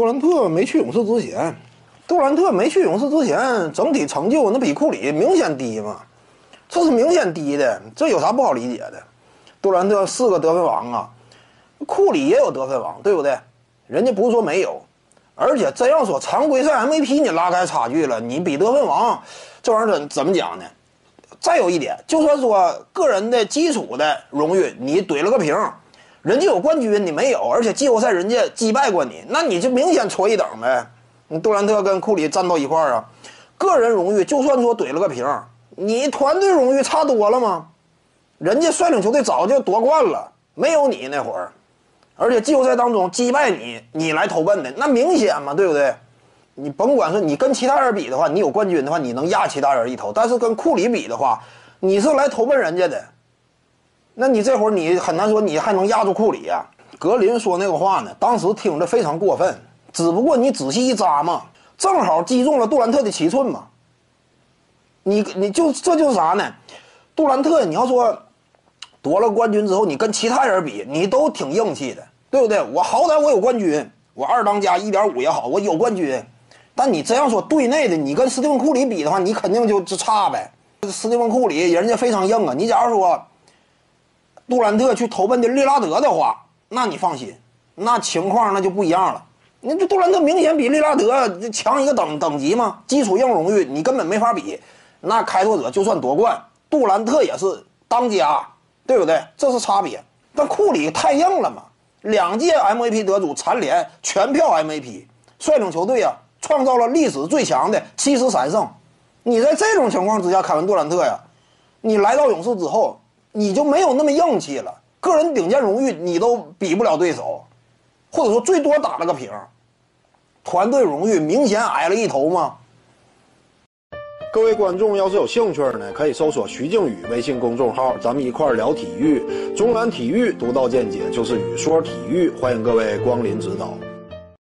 杜兰特没去勇士之前，杜兰特没去勇士之前，整体成就那比库里明显低嘛，这是明显低的，这有啥不好理解的？杜兰特四个得分王啊，库里也有得分王，对不对？人家不是说没有，而且真要说常规赛 MVP 你拉开差距了，你比得分王这玩意儿怎怎么讲呢？再有一点，就算说个人的基础的荣誉你怼了个平，人家有冠军你没有，而且季后赛人家击败过你，那你就明显错一等呗。你杜兰特跟库里站到一块儿啊，个人荣誉就算说怼了个平，你团队荣誉差多了吗？人家率领球队早就夺冠了，没有你那会儿，而且季后赛当中击败你，你来投奔的，那明显嘛，对不对？你甭管说你跟其他人比的话，你有冠军的话，你能压其他人一头，但是跟库里比的话，你是来投奔人家的，那你这会儿你很难说你还能压住库里呀。格林说那个话呢，当时听着非常过分，只不过你仔细一扎嘛，正好击中了杜兰特的七寸嘛。你你就这就是啥呢？杜兰特，你要说。夺了冠军之后，你跟其他人比，你都挺硬气的，对不对？我好歹我有冠军，我二当家一点五也好，我有冠军。但你真要说队内的，你跟斯蒂芬库里比的话，你肯定就就差呗。斯蒂芬库里人家非常硬啊。你假如说杜兰特去投奔的利拉德的话，那你放心，那情况那就不一样了。那这杜兰特明显比利拉德强一个等等级嘛，基础硬荣誉你根本没法比。那开拓者就算夺冠，杜兰特也是当家。对不对？这是差别。但库里太硬了嘛，两届 MVP 得主蝉联全票 MVP，率领球队啊创造了历史最强的七十三胜。你在这种情况之下，凯文杜兰特呀，你来到勇士之后，你就没有那么硬气了。个人顶尖荣誉你都比不了对手，或者说最多打了个平，团队荣誉明显矮了一头嘛。各位观众要是有兴趣呢，可以搜索徐静宇微信公众号，咱们一块儿聊体育。中南体育独到见解就是语说体育，欢迎各位光临指导。